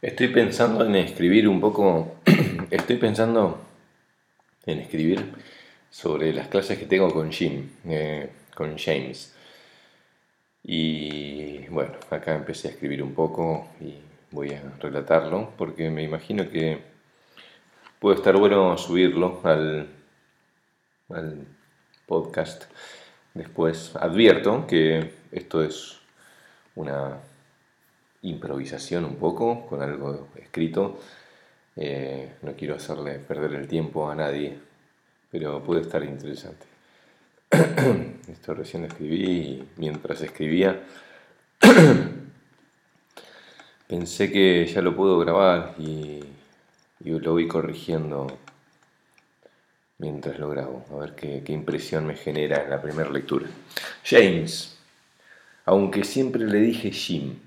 Estoy pensando en escribir un poco, estoy pensando en escribir sobre las clases que tengo con Jim, eh, con James. Y bueno, acá empecé a escribir un poco y voy a relatarlo porque me imagino que puede estar bueno subirlo al, podcast. Después advierto que esto es una improvisación un poco, con algo escrito. Eh, no quiero hacerle perder el tiempo a nadie, pero puede estar interesante. Esto recién escribí y mientras escribía pensé que ya lo puedo grabar y, lo voy corrigiendo mientras lo grabo, a ver qué, qué impresión me genera en la primera lectura. James, aunque siempre le dije Jim,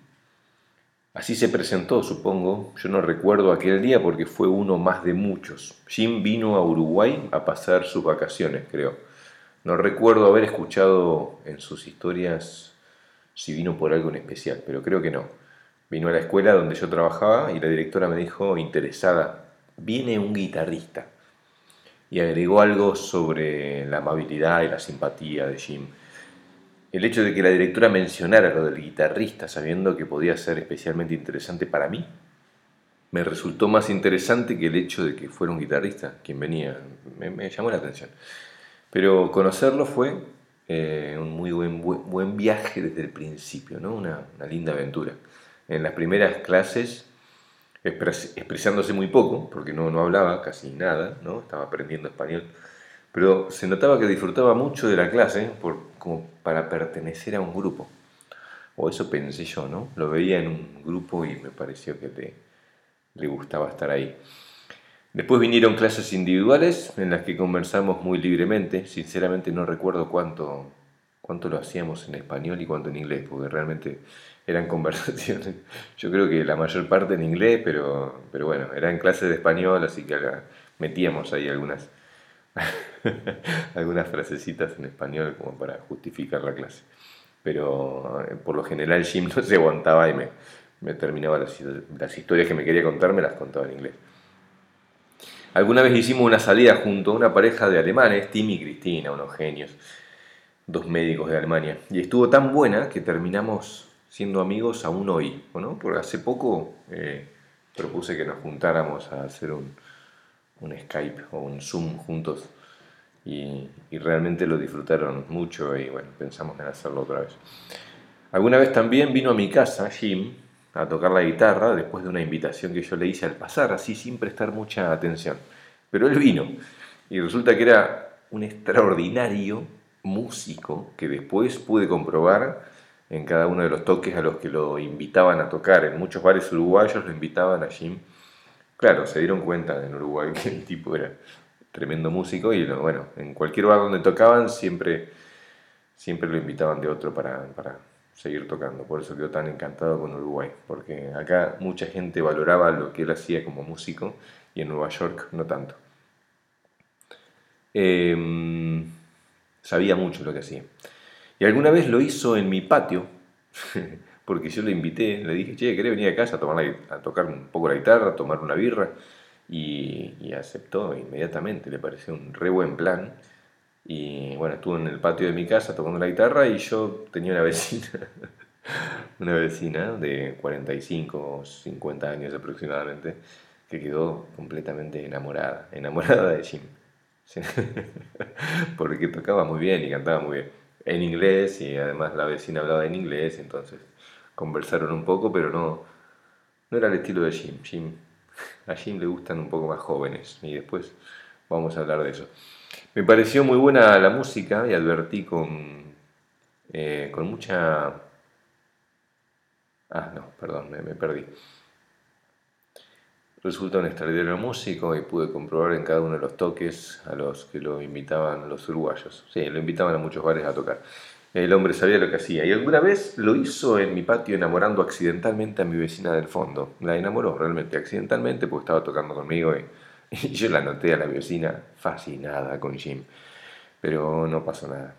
Así se presentó, supongo. Yo no recuerdo aquel día porque fue uno más de muchos. Jim vino a Uruguay a pasar sus vacaciones, creo. No recuerdo haber escuchado en sus historias si vino por algo en especial, pero creo que no. Vino a la escuela donde yo trabajaba y la directora me dijo, interesada, viene un guitarrista. Y agregó algo sobre la amabilidad y la simpatía de Jim el hecho de que la directora mencionara lo del guitarrista sabiendo que podía ser especialmente interesante para mí, me resultó más interesante que el hecho de que fuera un guitarrista quien venía. Me, llamó la atención. Pero conocerlo fue eh, un muy buen, buen, viaje desde el principio, ¿no? una, linda aventura. En las primeras clases, expresándose muy poco, porque no, no hablaba casi nada, ¿no? estaba aprendiendo español, pero se notaba que disfrutaba mucho de la clase por, como para pertenecer a un grupo. O eso pensé yo, ¿no? Lo veía en un grupo y me pareció que le, le gustaba estar ahí. Después vinieron clases individuales en las que conversamos muy libremente. Sinceramente no recuerdo cuánto, cuánto lo hacíamos en español y cuánto en inglés, porque realmente eran conversaciones. Yo creo que la mayor parte en inglés, pero, pero bueno, eran clases de español, así que metíamos ahí algunas algunas frasecitas en español como para justificar la clase. Pero eh, por lo general Jim no se aguantaba y me, me terminaba las, historias que me quería contar, me las contaba en inglés. Alguna vez hicimos una salida junto a una pareja de alemanes, Tim y Cristina, unos genios, dos médicos de Alemania. Y estuvo tan buena que terminamos siendo amigos aún hoy. ¿no? Porque hace poco eh, propuse que nos juntáramos a hacer un, un Skype o un Zoom juntos y, realmente lo disfrutaron mucho y bueno, pensamos en hacerlo otra vez. Alguna vez también vino a mi casa Jim a tocar la guitarra después de una invitación que yo le hice al pasar, así sin prestar mucha atención. Pero él vino y resulta que era un extraordinario músico que después pude comprobar en cada uno de los toques a los que lo invitaban a tocar. En muchos bares uruguayos lo invitaban a Jim Claro, se dieron cuenta en Uruguay que el tipo era tremendo músico y bueno, en cualquier bar donde tocaban siempre, siempre lo invitaban de otro para, para seguir tocando. Por eso quedó tan encantado con Uruguay, porque acá mucha gente valoraba lo que él hacía como músico y en Nueva York no tanto. Em, sabía mucho lo que hacía. Y alguna vez lo hizo en mi patio. porque yo le invité, le dije, che, ¿querés venir a casa a, tocar un poco la guitarra, a tomar una birra? Y, aceptó inmediatamente, le pareció un re buen plan. Y bueno, estuvo en el patio de mi casa tocando la guitarra y yo tenía una vecina, una vecina de 45 o 50 años aproximadamente, que quedó completamente enamorada, enamorada de Jim. Porque tocaba muy bien y cantaba muy bien en inglés y además la vecina hablaba en inglés, entonces conversaron un poco, pero no, no era el estilo de Jim. Jim. A Jim le gustan un poco más jóvenes y después vamos a hablar de eso. Me pareció muy buena la música y advertí con, eh, con mucha... Ah, no, perdón, me, me perdí. Resulta un extraordinario músico y pude comprobar en cada uno de los toques a los que lo invitaban los uruguayos. Sí, lo invitaban a muchos bares a tocar. El hombre sabía lo que hacía y alguna vez lo hizo en mi patio enamorando accidentalmente a mi vecina del fondo. La enamoró realmente accidentalmente porque estaba tocando conmigo y Y yo la noté a la vecina fascinada con Jim, pero no pasó nada.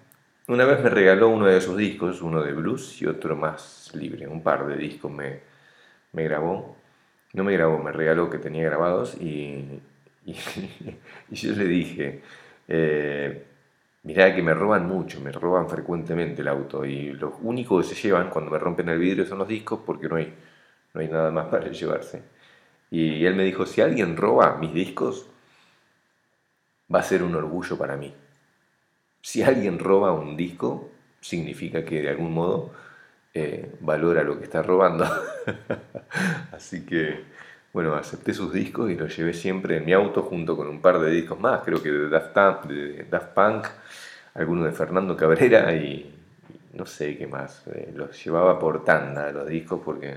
Una vez me regaló uno de sus discos, uno de blues y otro más libre, un par de discos me, me grabó, no me grabó, me regaló que tenía grabados y, yo le dije, eh, mirá que me roban mucho, me roban frecuentemente el auto y lo único que se llevan cuando me rompen el vidrio son los discos porque no hay, no hay nada más para llevarse. Y él me dijo, si alguien roba mis discos, va a ser un orgullo para mí. Si alguien roba un disco, significa que de algún modo eh, valora lo que está robando. Así que, bueno, acepté sus discos y los llevé siempre en mi auto junto con un par de discos más, creo que de Daft, de Punk, alguno de Fernando Cabrera y no sé qué más. Eh, los llevaba por tanda los discos porque,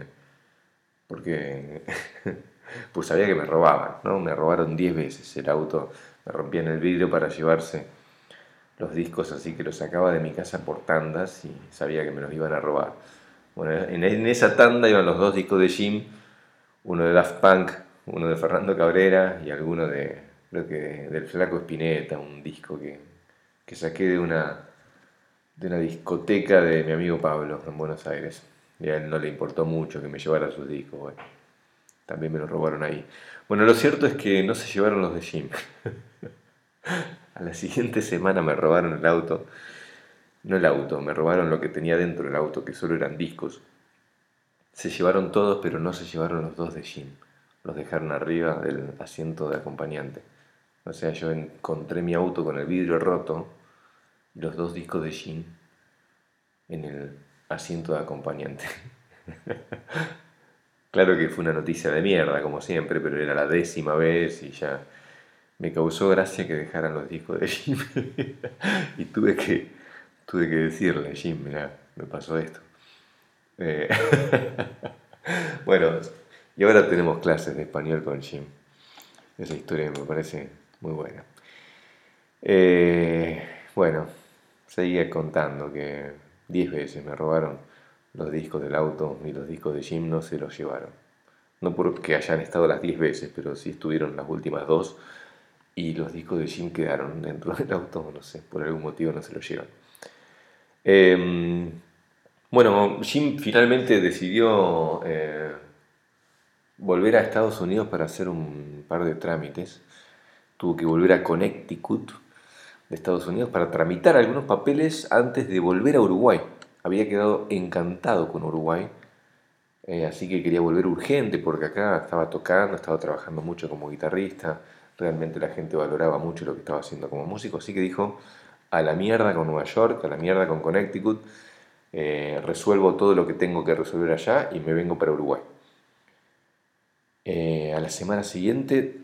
porque pues sabía que me robaban, ¿no? Me robaron 10 veces el auto, me rompían el vidrio para llevarse los discos, así que los sacaba de mi casa por tandas y sabía que me los iban a robar. Bueno, en, esa tanda iban los dos discos de Jim, uno de Daft Punk, uno de Fernando Cabrera y alguno de, creo que del Flaco Espineta, un disco que, que saqué de una, de una discoteca de mi amigo Pablo en Buenos Aires. Y a él no le importó mucho que me llevara sus discos, también me los robaron ahí. Bueno, lo cierto es que no se llevaron los de Jim. A la siguiente semana me robaron el auto. No el auto, me robaron lo que tenía dentro del auto, que solo eran discos. Se llevaron todos, pero no se llevaron los dos de Jim. Los dejaron arriba del asiento de acompañante. O sea, yo encontré mi auto con el vidrio roto y los dos discos de Jim en el asiento de acompañante. claro que fue una noticia de mierda, como siempre, pero era la décima vez y ya me causó gracia que dejaran los discos de Jim. y tuve que, tuve que decirle, Jim, mira, me pasó esto. Eh, bueno, y ahora tenemos clases de español con Jim. Esa historia me parece muy buena. Eh, bueno, seguía contando que 10 veces me robaron los discos del auto y los discos de Jim no se los llevaron. No porque hayan estado las 10 veces, pero sí estuvieron las últimas dos y los discos de Jim quedaron dentro del auto, no sé, por algún motivo no se los llevan. Em, bueno, Jim finalmente decidió eh, volver a Estados Unidos para hacer un par de trámites. Tuvo que volver a Connecticut de Estados Unidos para tramitar algunos papeles antes de volver a Uruguay. Había quedado encantado con Uruguay, eh, así que quería volver urgente porque acá estaba tocando, estaba trabajando mucho como guitarrista, realmente la gente valoraba mucho lo que estaba haciendo como músico, así que dijo, a la mierda con Nueva York, a la mierda con Connecticut, eh, resuelvo todo lo que tengo que resolver allá y me vengo para Uruguay. Eh, a la semana siguiente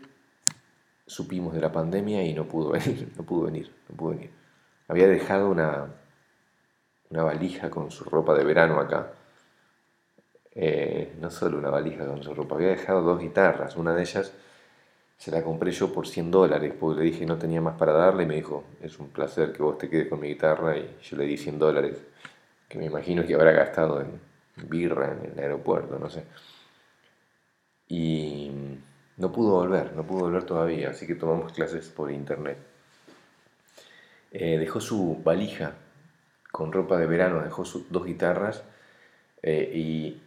supimos de la pandemia y no pudo venir, no pudo venir, no pudo venir. Había dejado una, una valija con su ropa de verano acá. Eh, no solo una valija con su ropa, había dejado dos guitarras, una de ellas se la compré yo por 100 dólares, porque le dije no tenía más para darle y me dijo, es un placer que vos te quedes con mi guitarra y yo le di 100 dólares, que me imagino que habrá gastado en birra en el aeropuerto, no sé. Y no pudo volver, no pudo volver todavía, así que tomamos clases por internet. Eh, dejó su valija con ropa de verano, dejó sus dos guitarras eh, y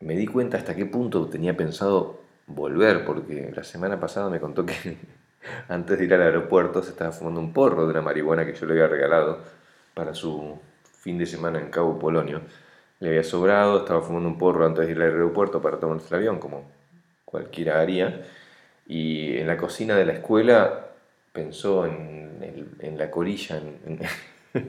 me di cuenta hasta qué punto tenía pensado volver, porque la semana pasada me contó que antes de ir al aeropuerto se estaba fumando un porro de una marihuana que yo le había regalado para su fin de semana en Cabo Polonio. Le había sobrado, estaba fumando un porro antes de ir al aeropuerto para tomar el avión, como cualquiera haría. Y en la cocina de la escuela pensó en, en la colilla, en,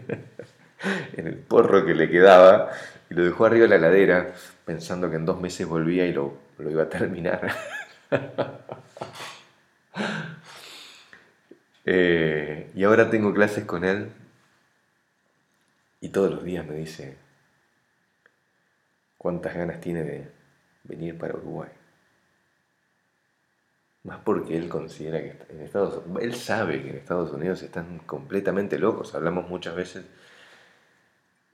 en, el porro que le quedaba, y lo dejó arriba de la heladera, pensando que en dos meses volvía y lo lo iba a terminar. Eh, y ahora tengo clases con él y todos los días me dice cuántas ganas tiene de venir para Uruguay. Más porque él considera que en Estados él sabe que en Estados Unidos están completamente locos. Hablamos muchas veces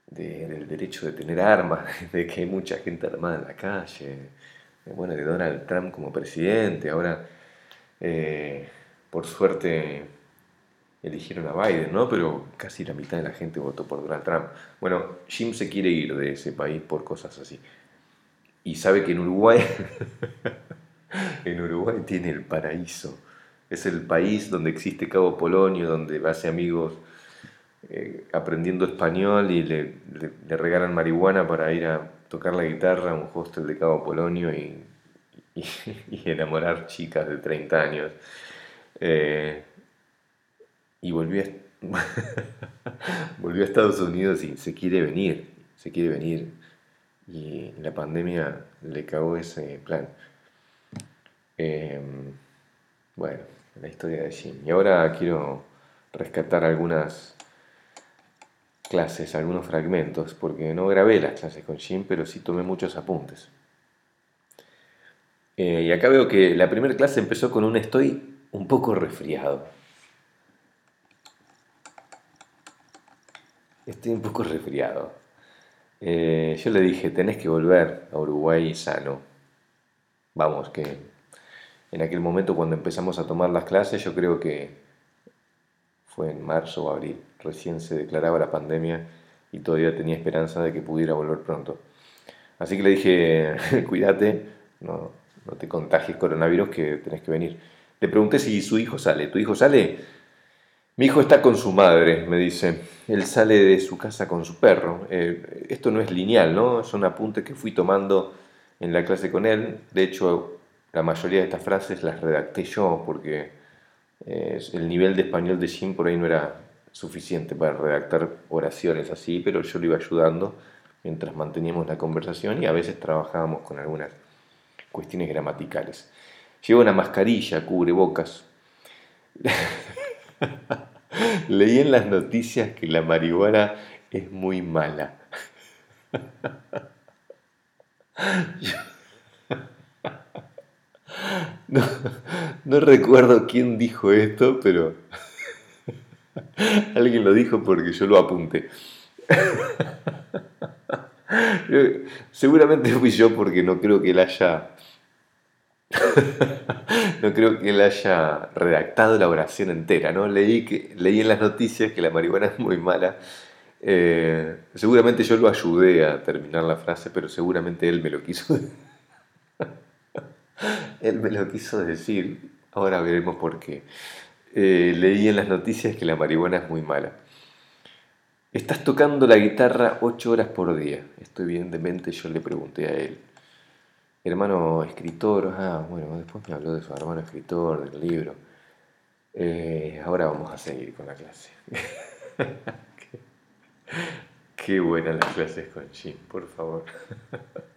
del derecho de tener armas, de que hay mucha gente armada en la calle, bueno, de Donald Trump como presidente, ahora Eh, por suerte eligieron a Biden, ¿no? Pero casi la mitad de la gente votó por Donald Trump. Bueno, Jim se quiere ir de ese país por cosas así. Y sabe que en Uruguay, en Uruguay tiene el paraíso. Es el país donde existe Cabo Polonio, donde hace amigos eh, aprendiendo español y le, regalan marihuana para ir a tocar la guitarra a un hostel de Cabo Polonio y, enamorar chicas de 30 años. Eh, y volvió a, volvió a Estados Unidos y se quiere venir, se quiere venir. Y la pandemia le cagó ese plan. Em, bueno, la historia de Jim. Y ahora quiero rescatar algunas clases, algunos fragmentos, porque no grabé las clases con Jim, pero sí tomé muchos apuntes. Eh, y acá veo que la primera clase empezó con un estoy un poco resfriado. Estoy un poco resfriado. Eh, yo le dije, tenés que volver a Uruguay sano. Vamos, que en aquel momento cuando empezamos a tomar las clases, yo creo que fue en marzo o abril, recién se declaraba la pandemia y todavía tenía esperanza de que pudiera volver pronto. Así que le dije, cuídate, no, no te contagies coronavirus que tenés que venir. Le pregunté si su hijo sale. ¿Tu hijo sale? Mi hijo está con su madre, me dice. Él sale de su casa con su perro. Eh, esto no es lineal, ¿no? Son apuntes que fui tomando en la clase con él. De hecho, la mayoría de estas frases las redacté yo porque el nivel de español de Jim por ahí no era suficiente para redactar oraciones así, pero yo lo iba ayudando mientras manteníamos la conversación y a veces trabajábamos con algunas cuestiones gramaticales. Lleva una mascarilla, cubre bocas. Leí en las noticias que la marihuana es muy mala. No, recuerdo quién dijo esto, pero alguien lo dijo porque yo lo apunté. Seguramente fui yo porque no creo que él haya no creo que él haya redactado la oración entera, ¿no? Leí, que, leí en las noticias que la marihuana es muy mala. Eh, seguramente yo lo ayudé a terminar la frase, pero seguramente él me lo quiso él me lo quiso decir. Ahora veremos por qué. Eh, leí en las noticias que la marihuana es muy mala. Estás tocando la guitarra ocho horas por día. Esto evidentemente yo le pregunté a él hermano escritor, ah, bueno, después me habló de su hermano escritor, del libro. Eh, ahora vamos a seguir con la clase. qué, qué buenas las clases con Jim, por favor.